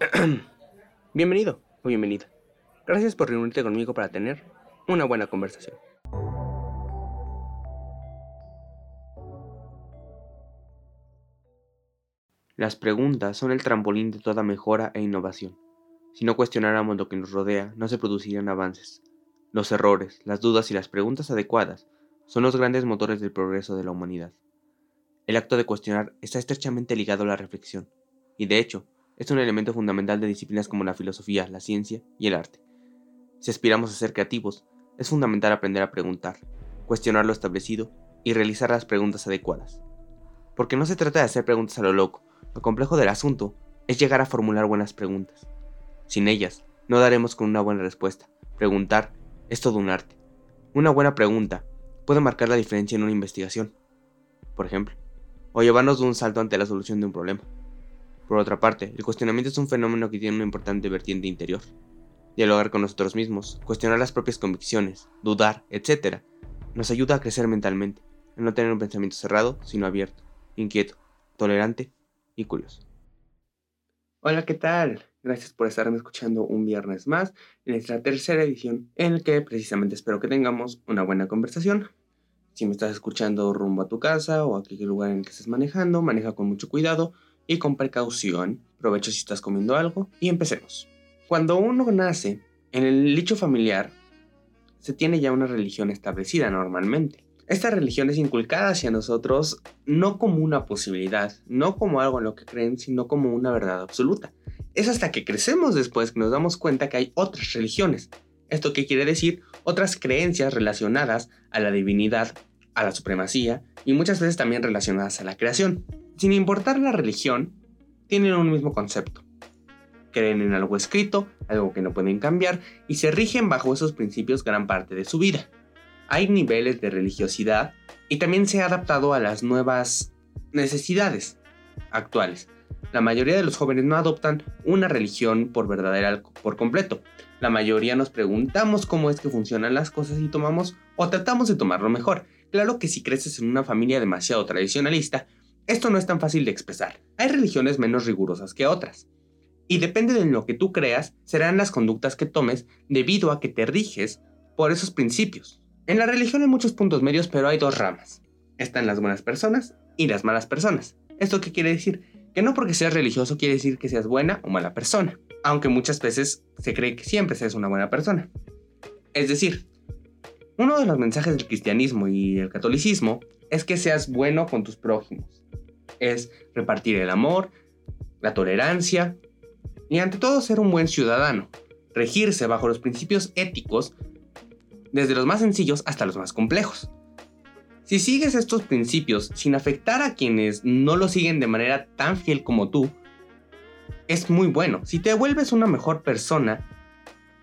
Bienvenido o bienvenida. Gracias por reunirte conmigo para tener una buena conversación. Las preguntas son el trampolín de toda mejora e innovación. Si no cuestionáramos lo que nos rodea, no se producirían avances. Los errores, las dudas y las preguntas adecuadas son los grandes motores del progreso de la humanidad. El acto de cuestionar está estrechamente ligado a la reflexión, y de hecho, es un elemento fundamental de disciplinas como la filosofía, la ciencia y el arte. Si aspiramos a ser creativos, es fundamental aprender a preguntar, cuestionar lo establecido y realizar las preguntas adecuadas. Porque no se trata de hacer preguntas a lo loco, lo complejo del asunto es llegar a formular buenas preguntas. Sin ellas, no daremos con una buena respuesta. Preguntar es todo un arte. Una buena pregunta puede marcar la diferencia en una investigación, por ejemplo, o llevarnos de un salto ante la solución de un problema. Por otra parte, el cuestionamiento es un fenómeno que tiene una importante vertiente interior. Dialogar con nosotros mismos, cuestionar las propias convicciones, dudar, etc., nos ayuda a crecer mentalmente, a no tener un pensamiento cerrado, sino abierto, inquieto, tolerante y curioso. Hola, ¿qué tal? Gracias por estarme escuchando un viernes más en nuestra tercera edición en el que precisamente espero que tengamos una buena conversación. Si me estás escuchando rumbo a tu casa o a aquel lugar en el que estés manejando, maneja con mucho cuidado y con precaución. Provecho si estás comiendo algo y empecemos. Cuando uno nace, en el licho familiar se tiene ya una religión establecida normalmente. Esta religión es inculcada hacia nosotros no como una posibilidad, no como algo en lo que creen, sino como una verdad absoluta. Es hasta que crecemos después que nos damos cuenta que hay otras religiones. ¿Esto qué quiere decir? Otras creencias relacionadas a la divinidad, a la supremacía y muchas veces también relacionadas a la creación sin importar la religión, tienen un mismo concepto. Creen en algo escrito, algo que no pueden cambiar, y se rigen bajo esos principios gran parte de su vida. Hay niveles de religiosidad y también se ha adaptado a las nuevas necesidades actuales. La mayoría de los jóvenes no adoptan una religión por verdadera por completo. La mayoría nos preguntamos cómo es que funcionan las cosas y tomamos o tratamos de tomarlo mejor. Claro que si creces en una familia demasiado tradicionalista, esto no es tan fácil de expresar. Hay religiones menos rigurosas que otras. Y depende de lo que tú creas, serán las conductas que tomes debido a que te riges por esos principios. En la religión hay muchos puntos medios, pero hay dos ramas. Están las buenas personas y las malas personas. ¿Esto qué quiere decir? Que no porque seas religioso quiere decir que seas buena o mala persona, aunque muchas veces se cree que siempre seas una buena persona. Es decir, uno de los mensajes del cristianismo y el catolicismo es que seas bueno con tus prójimos es repartir el amor, la tolerancia y ante todo ser un buen ciudadano, regirse bajo los principios éticos desde los más sencillos hasta los más complejos. Si sigues estos principios sin afectar a quienes no lo siguen de manera tan fiel como tú, es muy bueno. Si te vuelves una mejor persona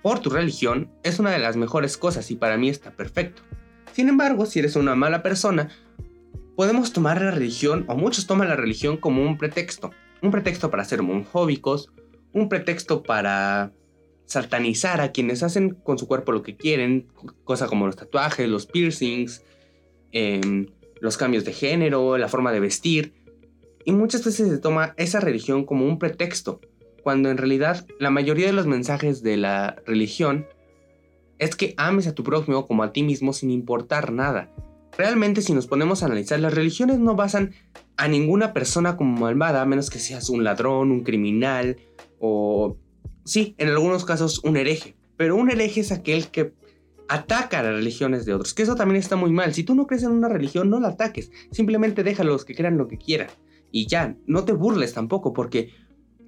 por tu religión, es una de las mejores cosas y para mí está perfecto. Sin embargo, si eres una mala persona, podemos tomar la religión, o muchos toman la religión como un pretexto. Un pretexto para ser monjóbicos, un pretexto para satanizar a quienes hacen con su cuerpo lo que quieren, cosas como los tatuajes, los piercings, em, los cambios de género, la forma de vestir. Y muchas veces se toma esa religión como un pretexto, cuando en realidad la mayoría de los mensajes de la religión es que ames a tu prójimo como a ti mismo sin importar nada. Realmente si nos ponemos a analizar, las religiones no basan a ninguna persona como malvada, a menos que seas un ladrón, un criminal o, sí, en algunos casos un hereje. Pero un hereje es aquel que ataca a las religiones de otros, que eso también está muy mal. Si tú no crees en una religión, no la ataques, simplemente déjalos que crean lo que quieran. Y ya, no te burles tampoco, porque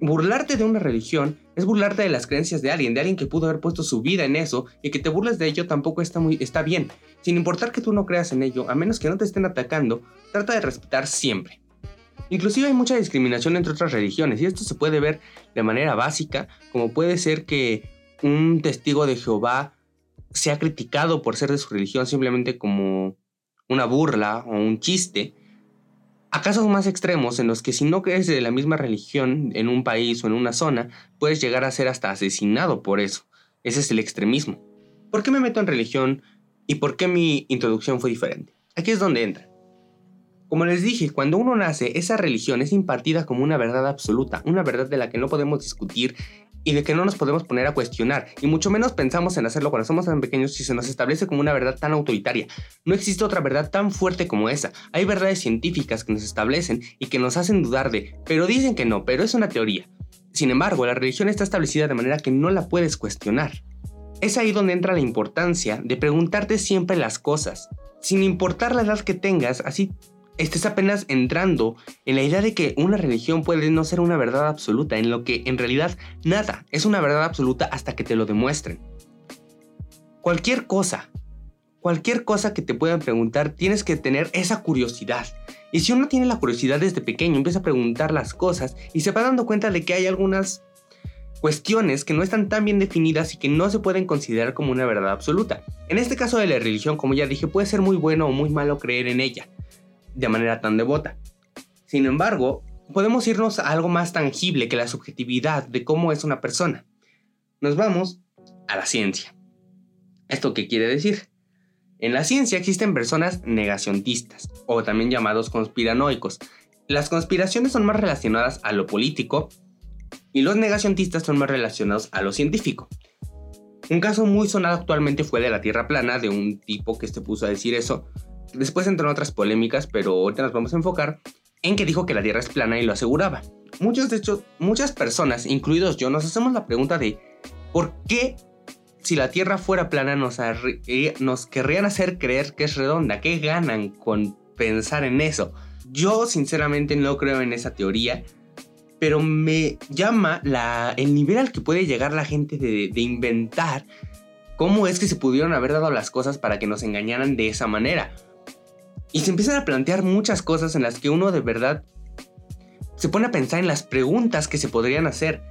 burlarte de una religión es burlarte de las creencias de alguien, de alguien que pudo haber puesto su vida en eso y que te burles de ello tampoco está muy está bien. Sin importar que tú no creas en ello, a menos que no te estén atacando, trata de respetar siempre. Inclusive hay mucha discriminación entre otras religiones y esto se puede ver de manera básica, como puede ser que un testigo de Jehová sea criticado por ser de su religión simplemente como una burla o un chiste, a casos más extremos en los que si no crees de la misma religión en un país o en una zona, puedes llegar a ser hasta asesinado por eso. Ese es el extremismo. ¿Por qué me meto en religión y por qué mi introducción fue diferente? Aquí es donde entra. Como les dije, cuando uno nace, esa religión es impartida como una verdad absoluta, una verdad de la que no podemos discutir y de que no nos podemos poner a cuestionar, y mucho menos pensamos en hacerlo cuando somos tan pequeños si se nos establece como una verdad tan autoritaria. No existe otra verdad tan fuerte como esa. Hay verdades científicas que nos establecen y que nos hacen dudar de, pero dicen que no, pero es una teoría. Sin embargo, la religión está establecida de manera que no la puedes cuestionar. Es ahí donde entra la importancia de preguntarte siempre las cosas, sin importar la edad que tengas, así estés apenas entrando en la idea de que una religión puede no ser una verdad absoluta, en lo que en realidad nada es una verdad absoluta hasta que te lo demuestren. Cualquier cosa, cualquier cosa que te puedan preguntar, tienes que tener esa curiosidad. Y si uno tiene la curiosidad desde pequeño, empieza a preguntar las cosas y se va dando cuenta de que hay algunas cuestiones que no están tan bien definidas y que no se pueden considerar como una verdad absoluta. En este caso de la religión, como ya dije, puede ser muy bueno o muy malo creer en ella de manera tan devota. Sin embargo, podemos irnos a algo más tangible que la subjetividad de cómo es una persona. Nos vamos a la ciencia. ¿Esto qué quiere decir? En la ciencia existen personas negacionistas, o también llamados conspiranoicos. Las conspiraciones son más relacionadas a lo político y los negacionistas son más relacionados a lo científico. Un caso muy sonado actualmente fue de la Tierra plana, de un tipo que se puso a decir eso, Después entran otras polémicas, pero ahorita nos vamos a enfocar en que dijo que la Tierra es plana y lo aseguraba. Muchos, de hecho, muchas personas, incluidos yo, nos hacemos la pregunta de ¿por qué si la Tierra fuera plana nos, eh, querrían hacer creer que es redonda? ¿Qué ganan con pensar en eso? Yo sinceramente no creo en esa teoría, pero me llama la, el nivel al que puede llegar la gente de inventar cómo es que se pudieron haber dado las cosas para que nos engañaran de esa manera. Y se empiezan a plantear muchas cosas en las que uno de verdad se pone a pensar en las preguntas que se podrían hacer.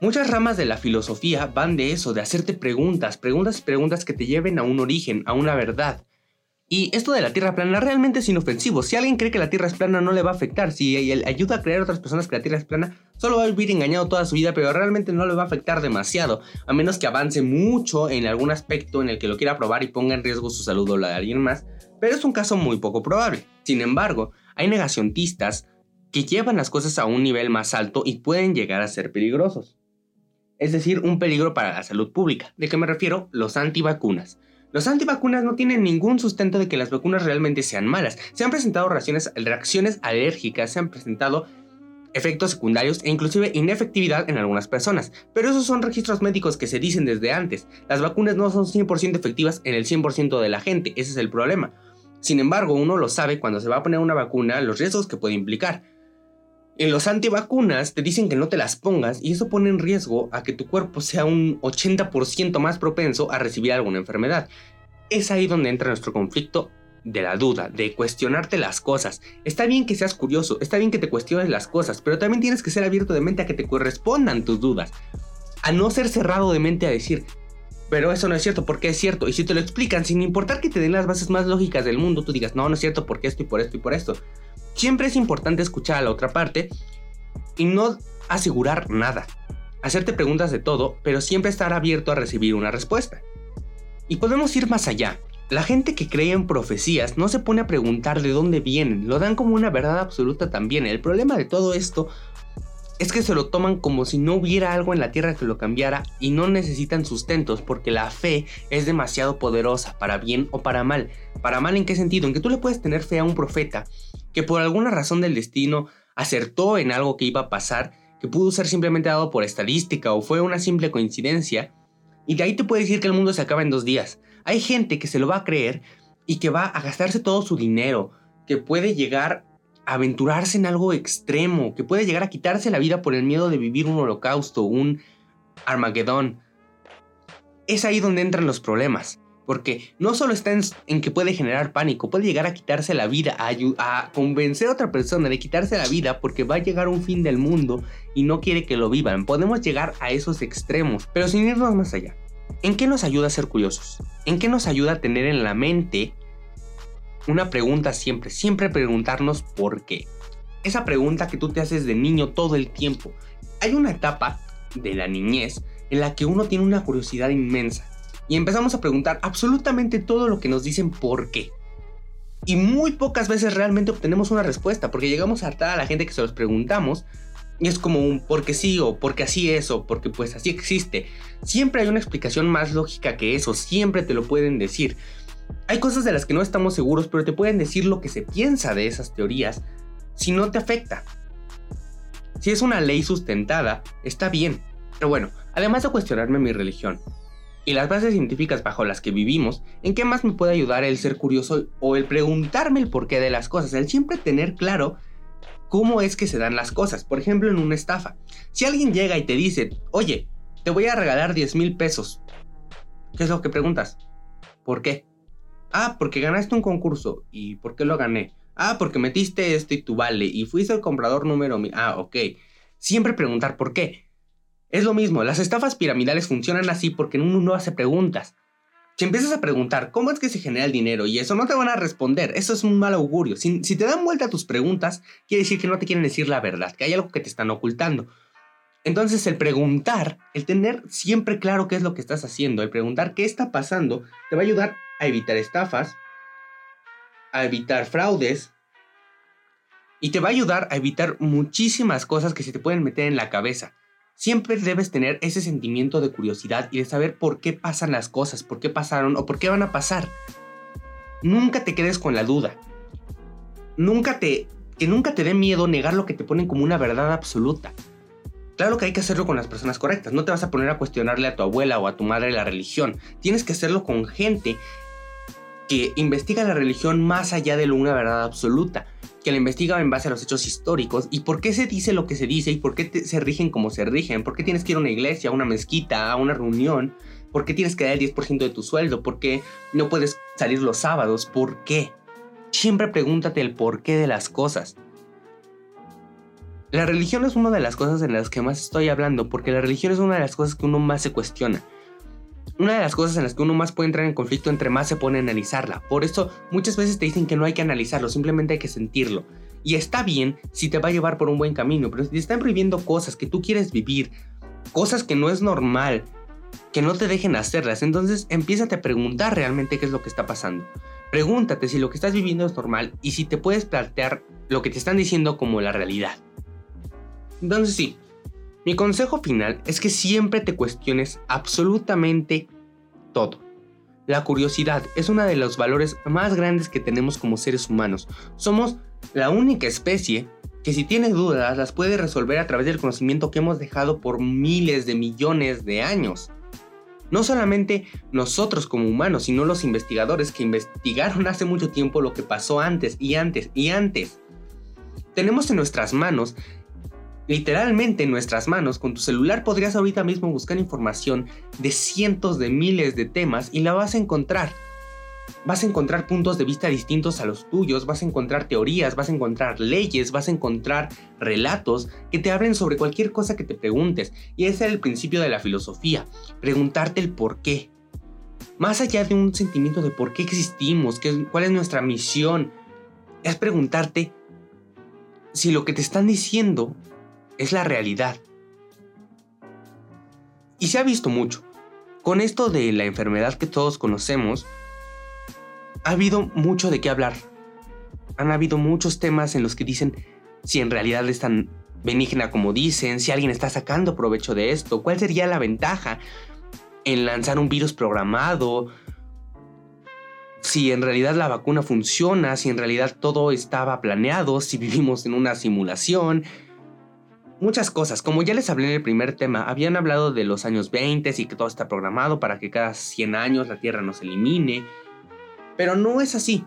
Muchas ramas de la filosofía van de eso, de hacerte preguntas, preguntas y preguntas que te lleven a un origen, a una verdad. Y esto de la Tierra plana realmente es inofensivo. Si alguien cree que la Tierra es plana no le va a afectar. Si ayuda a creer a otras personas que la Tierra es plana, solo va a vivir engañado toda su vida, pero realmente no le va a afectar demasiado. A menos que avance mucho en algún aspecto en el que lo quiera probar y ponga en riesgo su salud o la de alguien más pero es un caso muy poco probable. Sin embargo, hay negacionistas que llevan las cosas a un nivel más alto y pueden llegar a ser peligrosos. Es decir, un peligro para la salud pública. ¿De qué me refiero? Los antivacunas. Los antivacunas no tienen ningún sustento de que las vacunas realmente sean malas. Se han presentado reacciones, reacciones alérgicas, se han presentado efectos secundarios e inclusive inefectividad en algunas personas. Pero esos son registros médicos que se dicen desde antes. Las vacunas no son 100% efectivas en el 100% de la gente, ese es el problema. Sin embargo, uno lo sabe cuando se va a poner una vacuna, los riesgos que puede implicar. En los antivacunas te dicen que no te las pongas y eso pone en riesgo a que tu cuerpo sea un 80% más propenso a recibir alguna enfermedad. Es ahí donde entra nuestro conflicto de la duda, de cuestionarte las cosas. Está bien que seas curioso, está bien que te cuestiones las cosas, pero también tienes que ser abierto de mente a que te correspondan tus dudas. A no ser cerrado de mente a decir, pero eso no es cierto, porque es cierto. Y si te lo explican, sin importar que te den las bases más lógicas del mundo, tú digas, no, no es cierto, porque esto y por esto y por esto. Siempre es importante escuchar a la otra parte y no asegurar nada. Hacerte preguntas de todo, pero siempre estar abierto a recibir una respuesta. Y podemos ir más allá. La gente que cree en profecías no se pone a preguntar de dónde vienen, lo dan como una verdad absoluta también. El problema de todo esto es que se lo toman como si no hubiera algo en la tierra que lo cambiara y no necesitan sustentos porque la fe es demasiado poderosa, para bien o para mal. ¿Para mal en qué sentido? En que tú le puedes tener fe a un profeta que por alguna razón del destino acertó en algo que iba a pasar, que pudo ser simplemente dado por estadística o fue una simple coincidencia, y de ahí te puede decir que el mundo se acaba en dos días. Hay gente que se lo va a creer y que va a gastarse todo su dinero, que puede llegar aventurarse en algo extremo, que puede llegar a quitarse la vida por el miedo de vivir un holocausto, un Armagedón. Es ahí donde entran los problemas, porque no solo está en, que puede generar pánico, puede llegar a quitarse la vida, a, a convencer a otra persona de quitarse la vida porque va a llegar un fin del mundo y no quiere que lo vivan. Podemos llegar a esos extremos, pero sin irnos más allá. ¿En qué nos ayuda a ser curiosos? ¿En qué nos ayuda a tener en la mente una pregunta siempre, siempre preguntarnos por qué. Esa pregunta que tú te haces de niño todo el tiempo. Hay una etapa de la niñez en la que uno tiene una curiosidad inmensa y empezamos a preguntar absolutamente todo lo que nos dicen por qué. Y muy pocas veces realmente obtenemos una respuesta, porque llegamos a hartar a la gente que se los preguntamos y es como un porque sí o porque así es o porque pues así existe. Siempre hay una explicación más lógica que eso, siempre te lo pueden decir. Hay cosas de las que no estamos seguros, pero te pueden decir lo que se piensa de esas teorías si no te afecta. Si es una ley sustentada, está bien. Pero bueno, además de cuestionarme mi religión y las bases científicas bajo las que vivimos, ¿en qué más me puede ayudar el ser curioso o el preguntarme el porqué de las cosas? El siempre tener claro cómo es que se dan las cosas. Por ejemplo, en una estafa. Si alguien llega y te dice, oye, te voy a regalar 10 mil pesos. ¿Qué es lo que preguntas? ¿Por qué? Ah, porque ganaste un concurso. ¿Y por qué lo gané? Ah, porque metiste esto y tu vale. Y fuiste el comprador número... Ah, ok. Siempre preguntar por qué. Es lo mismo, las estafas piramidales funcionan así porque uno no hace preguntas. Si empiezas a preguntar cómo es que se genera el dinero y eso no te van a responder, eso es un mal augurio. Si, si, te dan vuelta a tus preguntas, quiere decir que no te quieren decir la verdad, que hay algo que te están ocultando. Entonces el preguntar, el tener siempre claro qué es lo que estás haciendo, el preguntar qué está pasando, te va a ayudar a evitar estafas, a evitar fraudes y te va a ayudar a evitar muchísimas cosas que se te pueden meter en la cabeza. Siempre debes tener ese sentimiento de curiosidad y de saber por qué pasan las cosas, por qué pasaron o por qué van a pasar. Nunca te quedes con la duda. Nunca te que nunca te dé miedo negar lo que te ponen como una verdad absoluta. Claro que hay que hacerlo con las personas correctas, no te vas a poner a cuestionarle a tu abuela o a tu madre la religión, tienes que hacerlo con gente que investiga la religión más allá de una verdad absoluta, que la investiga en base a los hechos históricos y por qué se dice lo que se dice y por qué se rigen como se rigen, por qué tienes que ir a una iglesia, a una mezquita, a una reunión, por qué tienes que dar el 10% de tu sueldo, por qué no puedes salir los sábados, por qué. Siempre pregúntate el porqué de las cosas. La religión es una de las cosas en las que más estoy hablando, porque la religión es una de las cosas que uno más se cuestiona. Una de las cosas en las que uno más puede entrar en conflicto entre más se pone a analizarla. Por eso muchas veces te dicen que no hay que analizarlo, simplemente hay que sentirlo. Y está bien si te va a llevar por un buen camino, pero si te están prohibiendo cosas que tú quieres vivir, cosas que no es normal, que no te dejen hacerlas, entonces empiézate a preguntar realmente qué es lo que está pasando. Pregúntate si lo que estás viviendo es normal y si te puedes plantear lo que te están diciendo como la realidad. Entonces sí, mi consejo final es que siempre te cuestiones absolutamente todo. La curiosidad es uno de los valores más grandes que tenemos como seres humanos. Somos la única especie que si tiene dudas las puede resolver a través del conocimiento que hemos dejado por miles de millones de años. No solamente nosotros como humanos, sino los investigadores que investigaron hace mucho tiempo lo que pasó antes y antes y antes. Tenemos en nuestras manos literalmente en nuestras manos, con tu celular podrías ahorita mismo buscar información de cientos de miles de temas y la vas a encontrar. Vas a encontrar puntos de vista distintos a los tuyos, vas a encontrar teorías, vas a encontrar leyes, vas a encontrar relatos que te hablen sobre cualquier cosa que te preguntes. Y ese es el principio de la filosofía, preguntarte el por qué. Más allá de un sentimiento de por qué existimos, qué, cuál es nuestra misión, es preguntarte si lo que te están diciendo es la realidad. Y se ha visto mucho. Con esto de la enfermedad que todos conocemos, ha habido mucho de qué hablar. Han habido muchos temas en los que dicen si en realidad es tan benigna como dicen, si alguien está sacando provecho de esto, cuál sería la ventaja en lanzar un virus programado, si en realidad la vacuna funciona, si en realidad todo estaba planeado, si vivimos en una simulación, muchas cosas. Como ya les hablé en el primer tema, habían hablado de los años 20 y que todo está programado para que cada 100 años la Tierra nos elimine. Pero no es así.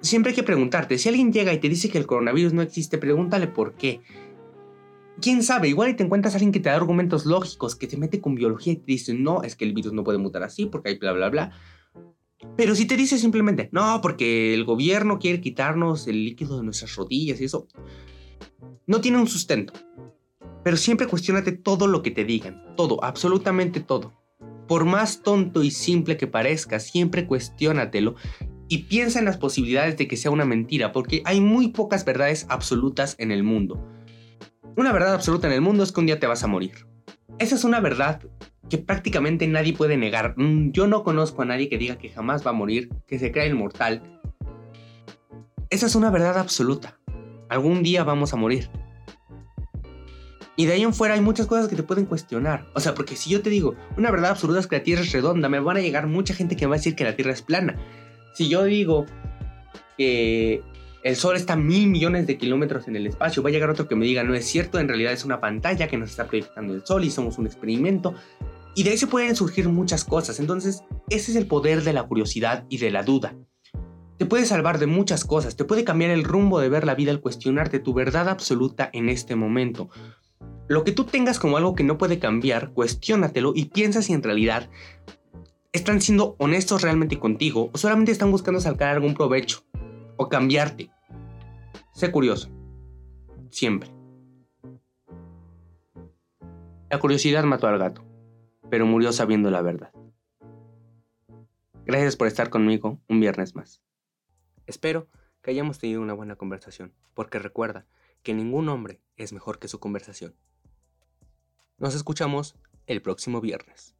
Siempre hay que preguntarte, si alguien llega y te dice que el coronavirus no existe, pregúntale por qué. ¿Quién sabe? Igual y te encuentras a alguien que te da argumentos lógicos, que te mete con biología y te dice, no, es que el virus no puede mutar así porque hay bla, bla, bla. Pero si te dice simplemente, no, porque el gobierno quiere quitarnos el líquido de nuestras rodillas y eso, no tiene un sustento. Pero siempre cuestionate todo lo que te digan, todo, absolutamente todo. Por más tonto y simple que parezca, siempre cuestiónatelo y piensa en las posibilidades de que sea una mentira, porque hay muy pocas verdades absolutas en el mundo. Una verdad absoluta en el mundo es que un día te vas a morir. Esa es una verdad que prácticamente nadie puede negar. Mm, yo no conozco a nadie que diga que jamás va a morir, que se crea inmortal. esa es una verdad absoluta. Algún día vamos a morir. Y de ahí en fuera hay muchas cosas que te pueden cuestionar. O sea, porque si yo te digo, una verdad absoluta es que la Tierra es redonda, me van a llegar mucha gente que me va a decir que la Tierra es plana. Si yo digo que el Sol está a mil millones de kilómetros en el espacio, va a llegar otro que me diga, no es cierto, en realidad es una pantalla que nos está proyectando el Sol y somos un experimento. Y de ahí se pueden surgir muchas cosas. Entonces, ese es el poder de la curiosidad y de la duda. Te puede salvar de muchas cosas, te puede cambiar el rumbo de ver la vida al cuestionarte tu verdad absoluta en este momento. Lo que tú tengas como algo que no puede cambiar, cuestiónatelo y piensa si en realidad están siendo honestos realmente contigo o solamente están buscando sacar algún provecho o cambiarte. Sé curioso. Siempre. La curiosidad mató al gato, pero murió sabiendo la verdad. Gracias por estar conmigo un viernes más. Espero que hayamos tenido una buena conversación, porque recuerda que ningún hombre es mejor que su conversación. Nos escuchamos el próximo viernes.